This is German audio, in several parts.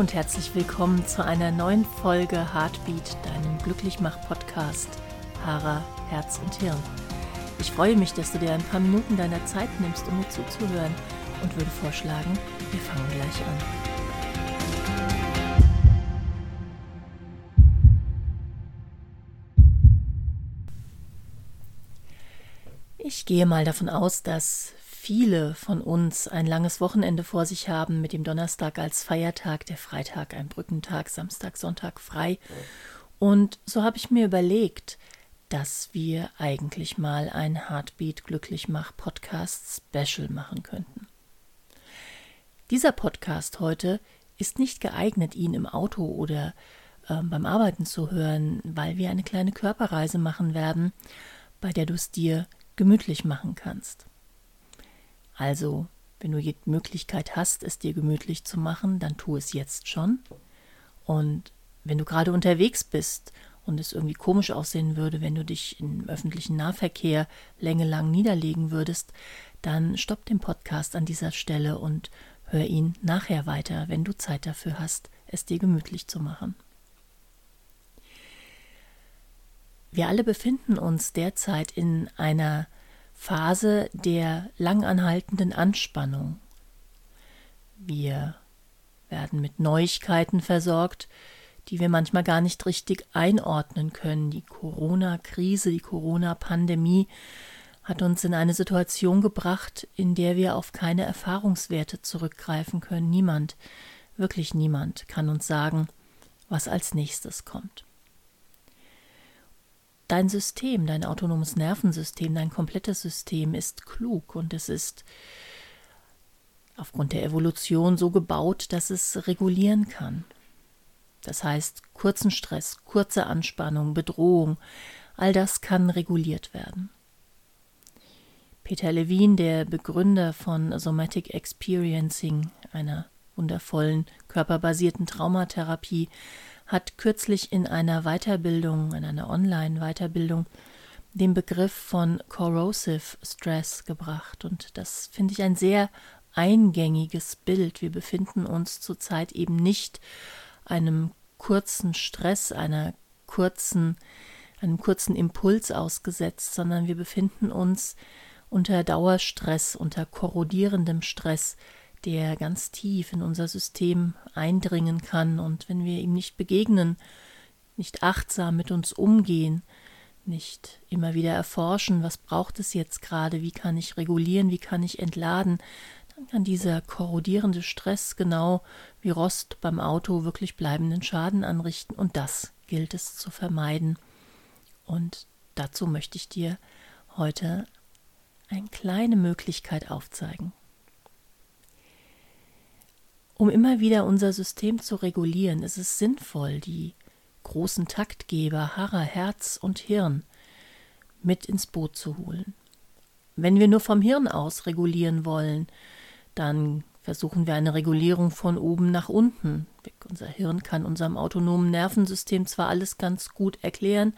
und herzlich willkommen zu einer neuen Folge Heartbeat, deinem Glücklichmach-Podcast Haarer, Herz und Hirn. Ich freue mich, dass du dir ein paar Minuten deiner Zeit nimmst, um mir zuzuhören und würde vorschlagen, wir fangen gleich an. Ich gehe mal davon aus, dass viele von uns ein langes Wochenende vor sich haben, mit dem Donnerstag als Feiertag, der Freitag ein Brückentag, Samstag, Sonntag frei. Und so habe ich mir überlegt, dass wir eigentlich mal ein Heartbeat Glücklichmach Podcast Special machen könnten. Dieser Podcast heute ist nicht geeignet, ihn im Auto oder äh, beim Arbeiten zu hören, weil wir eine kleine Körperreise machen werden, bei der du es dir gemütlich machen kannst. Also, wenn du die Möglichkeit hast, es dir gemütlich zu machen, dann tu es jetzt schon. Und wenn du gerade unterwegs bist und es irgendwie komisch aussehen würde, wenn du dich im öffentlichen Nahverkehr längelang niederlegen würdest, dann stopp den Podcast an dieser Stelle und hör ihn nachher weiter, wenn du Zeit dafür hast, es dir gemütlich zu machen. Wir alle befinden uns derzeit in einer Phase der langanhaltenden Anspannung. Wir werden mit Neuigkeiten versorgt, die wir manchmal gar nicht richtig einordnen können. Die Corona-Krise, die Corona-Pandemie hat uns in eine Situation gebracht, in der wir auf keine Erfahrungswerte zurückgreifen können. Niemand, wirklich niemand kann uns sagen, was als nächstes kommt. Dein System, dein autonomes Nervensystem, dein komplettes System ist klug und es ist aufgrund der Evolution so gebaut, dass es regulieren kann. Das heißt, kurzen Stress, kurze Anspannung, Bedrohung, all das kann reguliert werden. Peter Levine, der Begründer von Somatic Experiencing, einer wundervollen körperbasierten Traumatherapie, hat kürzlich in einer Weiterbildung, in einer Online-Weiterbildung, den Begriff von Corrosive Stress gebracht. Und das finde ich ein sehr eingängiges Bild. Wir befinden uns zurzeit eben nicht einem kurzen Stress, einer kurzen, einem kurzen Impuls ausgesetzt, sondern wir befinden uns unter Dauerstress, unter korrodierendem Stress, der ganz tief in unser System eindringen kann. Und wenn wir ihm nicht begegnen, nicht achtsam mit uns umgehen, nicht immer wieder erforschen, was braucht es jetzt gerade, wie kann ich regulieren, wie kann ich entladen, dann kann dieser korrodierende Stress genau wie Rost beim Auto wirklich bleibenden Schaden anrichten und das gilt es zu vermeiden. Und dazu möchte ich dir heute eine kleine Möglichkeit aufzeigen. Um immer wieder unser System zu regulieren, ist es sinnvoll, die großen Taktgeber Harrer, Herz und Hirn mit ins Boot zu holen. Wenn wir nur vom Hirn aus regulieren wollen, dann versuchen wir eine Regulierung von oben nach unten. Unser Hirn kann unserem autonomen Nervensystem zwar alles ganz gut erklären,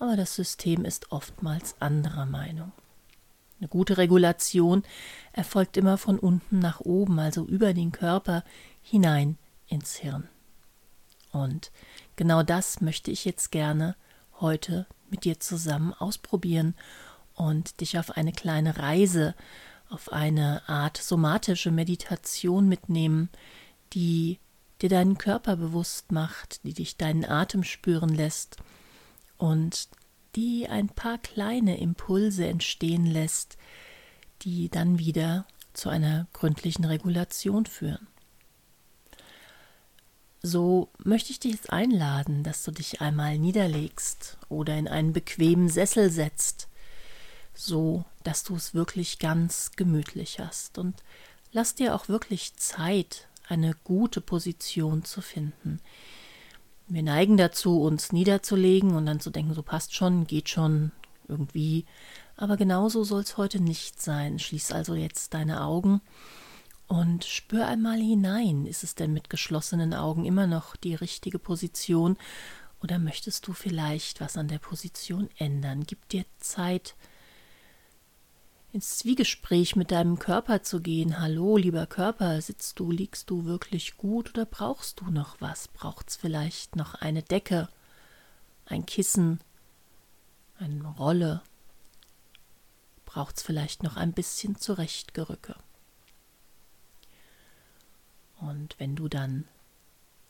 aber das System ist oftmals anderer Meinung. Eine gute Regulation erfolgt immer von unten nach oben, also über den Körper hinein ins Hirn. Und genau das möchte ich jetzt gerne heute mit dir zusammen ausprobieren und dich auf eine kleine Reise, auf eine Art somatische Meditation mitnehmen, die dir deinen Körper bewusst macht, die dich deinen Atem spüren lässt und die ein paar kleine Impulse entstehen lässt, die dann wieder zu einer gründlichen Regulation führen. So möchte ich dich jetzt einladen, dass du dich einmal niederlegst oder in einen bequemen Sessel setzt, so dass du es wirklich ganz gemütlich hast und lass dir auch wirklich Zeit, eine gute Position zu finden, wir neigen dazu, uns niederzulegen und dann zu denken, so passt schon, geht schon irgendwie. Aber genauso soll es heute nicht sein. Schließ also jetzt deine Augen und spür einmal hinein. Ist es denn mit geschlossenen Augen immer noch die richtige Position? Oder möchtest du vielleicht was an der Position ändern? Gib dir Zeit, ins Zwiegespräch mit deinem Körper zu gehen. Hallo, lieber Körper, sitzt du, liegst du wirklich gut oder brauchst du noch was? Braucht's vielleicht noch eine Decke, ein Kissen, eine Rolle? Braucht's vielleicht noch ein bisschen Zurechtgerücke? Und wenn du dann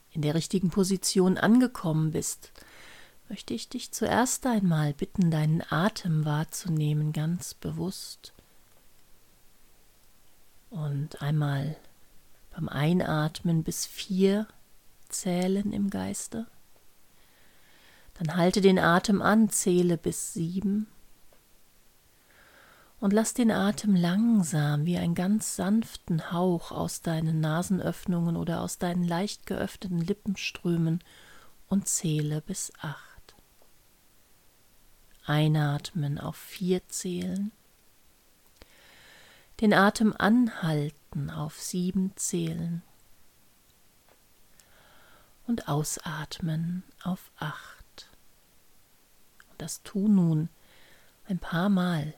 in der richtigen Position angekommen bist, möchte ich dich zuerst einmal bitten, deinen Atem wahrzunehmen, ganz bewusst. Und einmal beim Einatmen bis vier zählen im Geiste. Dann halte den Atem an, zähle bis sieben. Und lass den Atem langsam wie einen ganz sanften Hauch aus deinen Nasenöffnungen oder aus deinen leicht geöffneten Lippen strömen und zähle bis acht. Einatmen auf vier zählen. Den Atem anhalten auf sieben zählen. Und ausatmen auf acht. Und das tu nun ein paar Mal.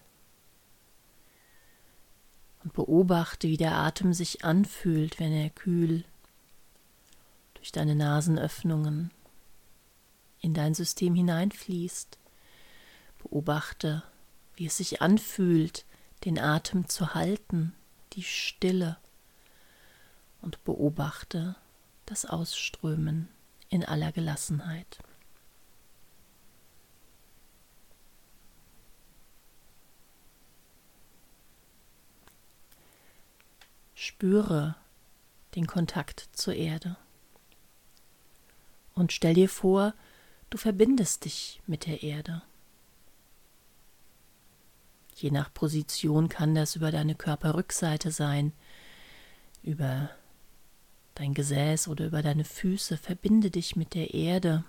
Und beobachte, wie der Atem sich anfühlt, wenn er kühl durch deine Nasenöffnungen in dein System hineinfließt. Beobachte, wie es sich anfühlt, den Atem zu halten, die Stille, und beobachte das Ausströmen in aller Gelassenheit. Spüre den Kontakt zur Erde und stell dir vor, du verbindest dich mit der Erde. Je nach Position kann das über deine Körperrückseite sein, über dein Gesäß oder über deine Füße. Verbinde dich mit der Erde.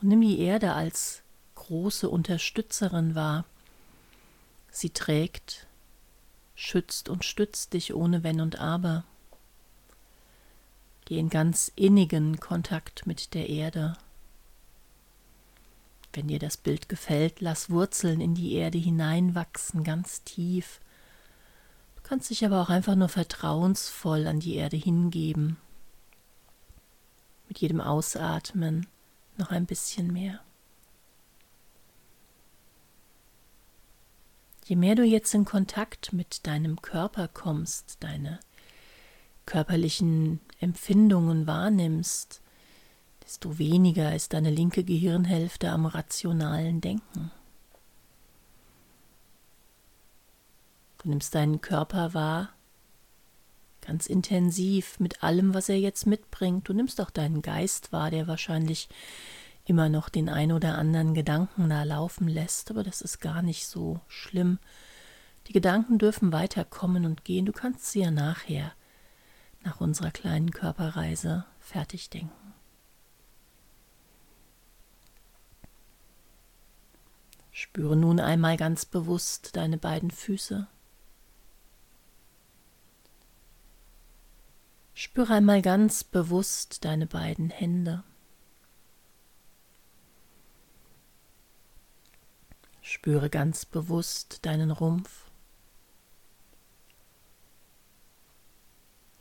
Und nimm die Erde als große Unterstützerin wahr. Sie trägt, schützt und stützt dich ohne Wenn und Aber. Geh in ganz innigen Kontakt mit der Erde. Wenn dir das Bild gefällt, lass Wurzeln in die Erde hineinwachsen, ganz tief. Du kannst dich aber auch einfach nur vertrauensvoll an die Erde hingeben. Mit jedem Ausatmen noch ein bisschen mehr. Je mehr du jetzt in Kontakt mit deinem Körper kommst, deine körperlichen Empfindungen wahrnimmst, desto weniger ist deine linke Gehirnhälfte am rationalen Denken. Du nimmst deinen Körper wahr, ganz intensiv mit allem, was er jetzt mitbringt. Du nimmst auch deinen Geist wahr, der wahrscheinlich immer noch den ein oder anderen Gedanken da laufen lässt, aber das ist gar nicht so schlimm. Die Gedanken dürfen weiterkommen und gehen. Du kannst sie ja nachher, nach unserer kleinen Körperreise, fertig denken. Spüre nun einmal ganz bewusst deine beiden Füße. Spüre einmal ganz bewusst deine beiden Hände. Spüre ganz bewusst deinen Rumpf,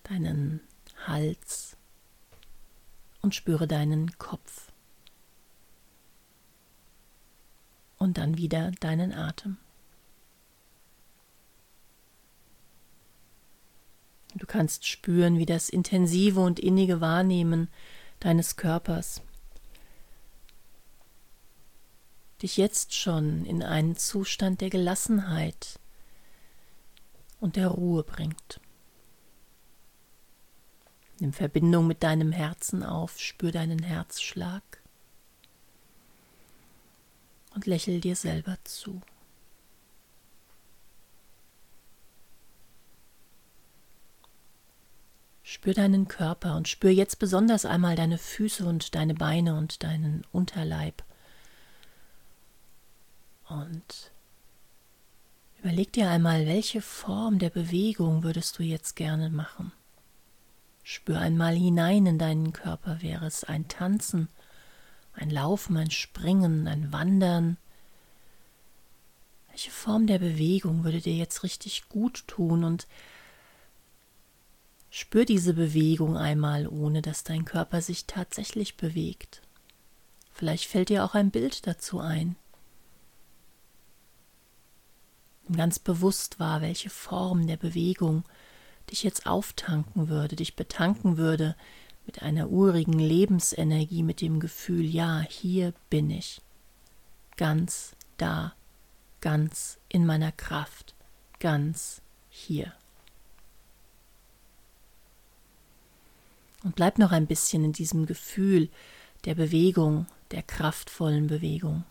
deinen Hals und spüre deinen Kopf. Und dann wieder deinen Atem. Du kannst spüren, wie das intensive und innige Wahrnehmen deines Körpers dich jetzt schon in einen Zustand der Gelassenheit und der Ruhe bringt. Nimm Verbindung mit deinem Herzen auf, spür deinen Herzschlag und lächel dir selber zu. Spür deinen Körper und spür jetzt besonders einmal deine Füße und deine Beine und deinen Unterleib. Und überleg dir einmal, welche Form der Bewegung würdest du jetzt gerne machen. Spür einmal hinein in deinen Körper. Wäre es ein Tanzen, Ein Laufen, ein Springen, ein Wandern. Welche Form der Bewegung würde dir jetzt richtig gut tun und spür diese Bewegung einmal, ohne dass dein Körper sich tatsächlich bewegt. Vielleicht fällt dir auch ein Bild dazu ein. Ganz bewusst war, welche Form der Bewegung dich jetzt auftanken würde, dich betanken würde mit einer urigen Lebensenergie, mit dem Gefühl, ja, hier bin ich, ganz da, ganz in meiner Kraft, ganz hier. Und bleib noch ein bisschen in diesem Gefühl der Bewegung, der kraftvollen Bewegung.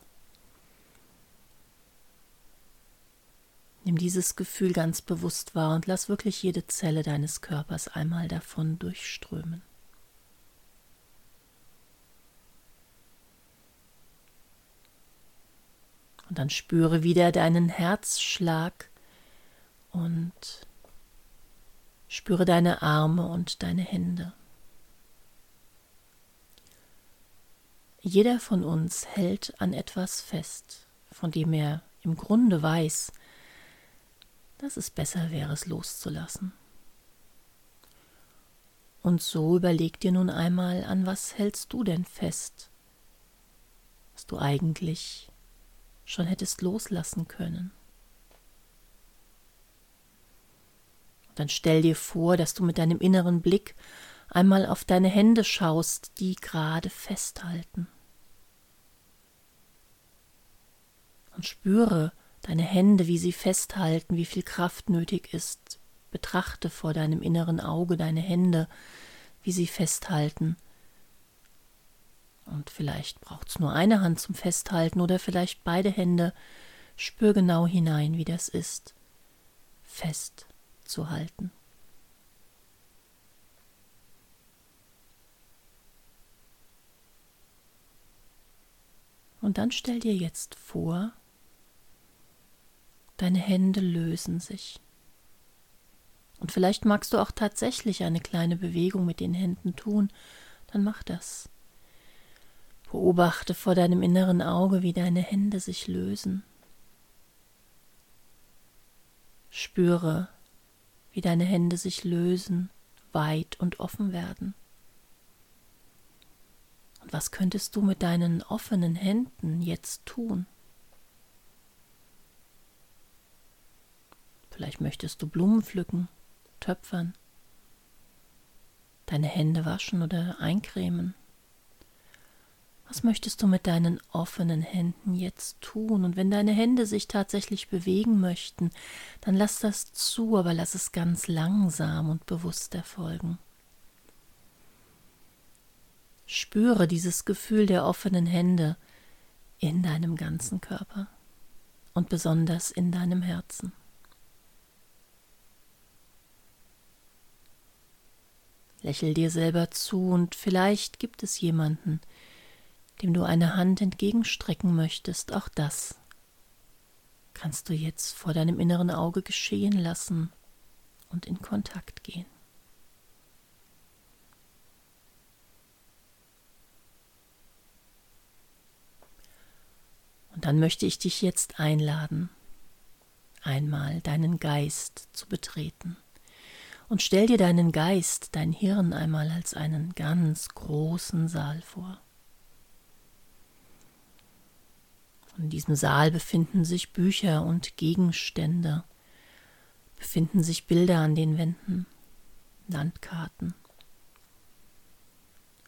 Nimm dieses Gefühl ganz bewusst wahr und lass wirklich jede Zelle deines Körpers einmal davon durchströmen. Und dann spüre wieder deinen Herzschlag und spüre deine Arme und deine Hände. Jeder von uns hält an etwas fest, von dem er im Grunde weiß, dass es besser wäre, es loszulassen. Und so überleg dir nun einmal, an was hältst du denn fest, was du eigentlich schon hättest loslassen können. Dann stell dir vor, dass du mit deinem inneren Blick einmal auf deine Hände schaust, die gerade festhalten. Und spüre, deine Hände, wie sie festhalten, wie viel Kraft nötig ist. Betrachte vor deinem inneren Auge deine Hände, wie sie festhalten. Und vielleicht braucht's nur eine Hand zum Festhalten oder vielleicht beide Hände. Spür genau hinein, wie das ist, festzuhalten. Und dann stell dir jetzt vor, Deine Hände lösen sich. Und vielleicht magst du auch tatsächlich eine kleine Bewegung mit den Händen tun, dann mach das. Beobachte vor deinem inneren Auge, wie deine Hände sich lösen. Spüre, wie deine Hände sich lösen, weit und offen werden. Und was könntest du mit deinen offenen Händen jetzt tun? Vielleicht möchtest du Blumen pflücken, töpfern, deine Hände waschen oder eincremen. Was möchtest du mit deinen offenen Händen jetzt tun? Und wenn deine Hände sich tatsächlich bewegen möchten, dann lass das zu, aber lass es ganz langsam und bewusst erfolgen. Spüre dieses Gefühl der offenen Hände in deinem ganzen Körper und besonders in deinem Herzen. Lächel dir selber zu und vielleicht gibt es jemanden, dem du eine Hand entgegenstrecken möchtest. Auch das kannst du jetzt vor deinem inneren Auge geschehen lassen und in Kontakt gehen. Und dann möchte ich dich jetzt einladen, einmal deinen Geist zu betreten und stell dir deinen Geist, dein Hirn einmal als einen ganz großen Saal vor. In diesem Saal befinden sich Bücher und Gegenstände, befinden sich Bilder an den Wänden, Landkarten.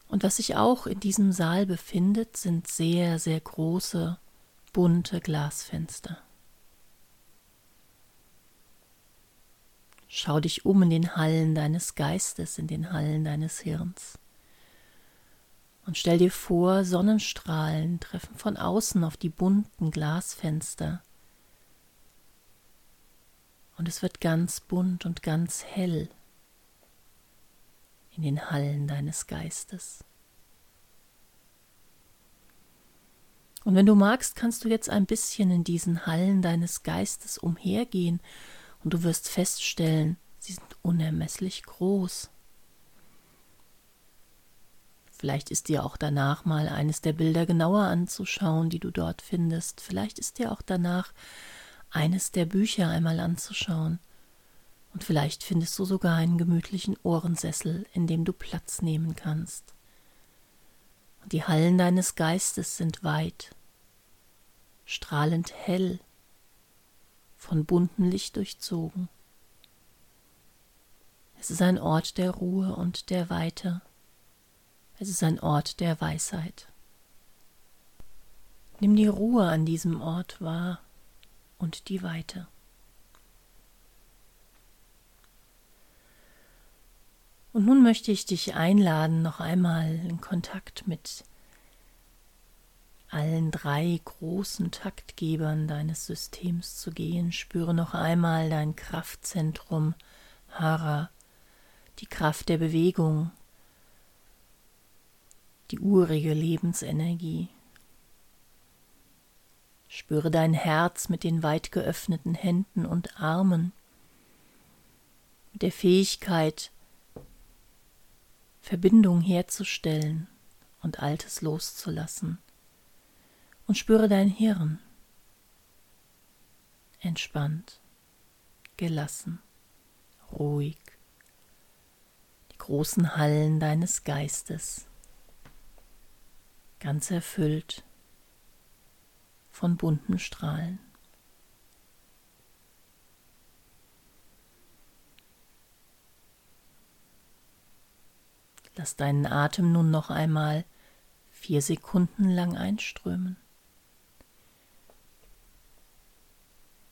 Und was sich auch in diesem Saal befindet, sind sehr, sehr große, bunte Glasfenster. Schau dich um in den Hallen deines Geistes, in den Hallen deines Hirns. Und stell dir vor, Sonnenstrahlen treffen von außen auf die bunten Glasfenster. Und es wird ganz bunt und ganz hell in den Hallen deines Geistes. Und wenn du magst, kannst du jetzt ein bisschen in diesen Hallen deines Geistes umhergehen und du wirst feststellen, sie sind unermesslich groß. Vielleicht ist dir auch danach mal eines der Bilder genauer anzuschauen, die du dort findest. Vielleicht ist dir auch danach eines der Bücher einmal anzuschauen. Und vielleicht findest du sogar einen gemütlichen Ohrensessel, in dem du Platz nehmen kannst. Und die Hallen deines Geistes sind weit, strahlend hell, von buntem Licht durchzogen. Es ist ein Ort der Ruhe und der Weite. Es ist ein Ort der Weisheit. Nimm die Ruhe an diesem Ort wahr und die Weite. Und nun möchte ich dich einladen, noch einmal in Kontakt mit allen drei großen Taktgebern deines Systems zu gehen. Spüre noch einmal dein Kraftzentrum Hara, die Kraft der Bewegung, die urige Lebensenergie. Spüre dein Herz mit den weit geöffneten Händen und Armen, mit der Fähigkeit, Verbindung herzustellen und Altes loszulassen. Und spüre dein Hirn, entspannt, gelassen, ruhig, die großen Hallen deines Geistes, ganz erfüllt von bunten Strahlen. Lass deinen Atem nun noch einmal vier Sekunden lang einströmen.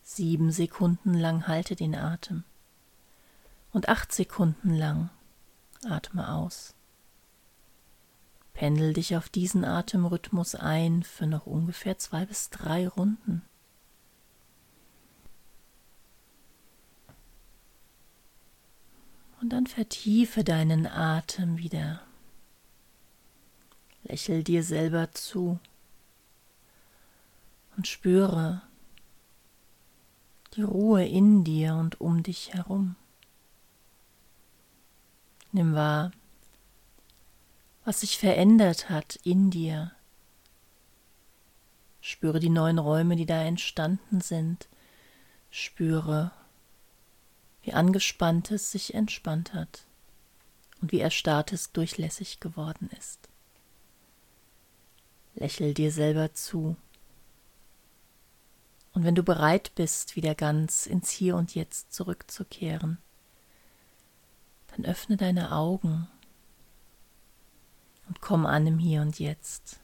Sieben Sekunden lang halte den Atem und acht Sekunden lang atme aus. Pendel dich auf diesen Atemrhythmus ein für noch ungefähr zwei bis drei Runden. Und dann vertiefe deinen Atem wieder. Lächel dir selber zu und spüre die Ruhe in dir und um dich herum. Nimm wahr, was sich verändert hat in dir. Spüre die neuen Räume, die da entstanden sind. Spüre, wie angespanntes sich entspannt hat und wie erstarrtes durchlässig geworden ist. Lächel dir selber zu. Und wenn du bereit bist, wieder ganz ins Hier und Jetzt zurückzukehren, dann öffne deine Augen und komm an im Hier und Jetzt.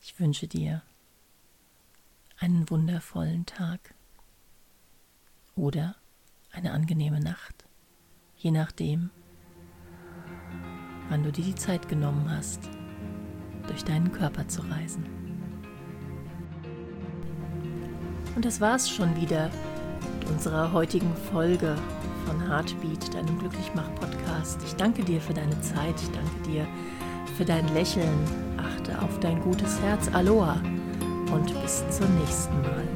Ich wünsche dir einen wundervollen Tag oder eine angenehme Nacht, je nachdem, wann du dir die Zeit genommen hast, durch deinen Körper zu reisen. Und das war's schon wieder mit unserer heutigen Folge von Heartbeat, deinem Glücklichmach-Podcast. Ich danke dir für deine Zeit, ich danke dir für dein Lächeln. Achte auf dein gutes Herz. Aloha und bis zum nächsten Mal.